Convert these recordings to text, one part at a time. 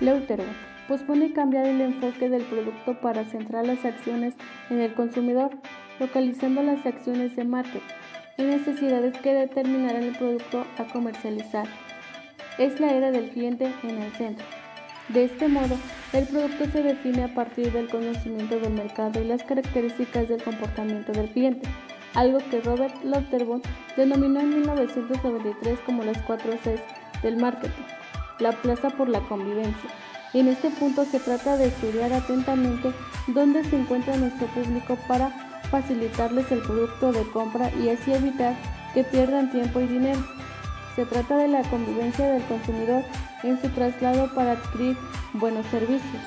Leuterbach pospone cambiar el enfoque del producto para centrar las acciones en el consumidor, localizando las acciones de marketing en necesidades que determinarán el producto a comercializar. Es la era del cliente en el centro. De este modo, el producto se define a partir del conocimiento del mercado y las características del comportamiento del cliente, algo que Robert Lauterbach denominó en 1993 como las cuatro Cs del marketing, la plaza por la convivencia. En este punto se trata de estudiar atentamente dónde se encuentra nuestro público para facilitarles el producto de compra y así evitar que pierdan tiempo y dinero. Se trata de la convivencia del consumidor en su traslado para adquirir buenos servicios.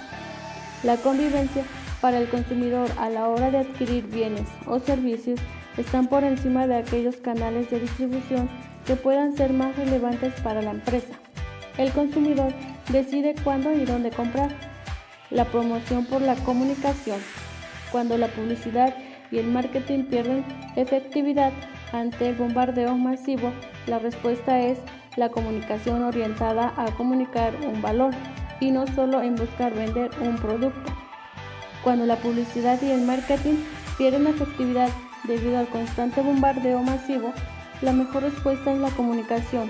La convivencia para el consumidor a la hora de adquirir bienes o servicios están por encima de aquellos canales de distribución que puedan ser más relevantes para la empresa. El consumidor decide cuándo y dónde comprar. La promoción por la comunicación. Cuando la publicidad y el marketing pierden efectividad ante el bombardeo masivo, la respuesta es la comunicación orientada a comunicar un valor y no solo en buscar vender un producto. Cuando la publicidad y el marketing pierden efectividad debido al constante bombardeo masivo, la mejor respuesta es la comunicación.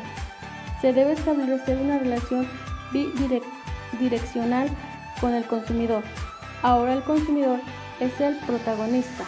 Se debe establecer una relación bidireccional con el consumidor. Ahora el consumidor es el protagonista.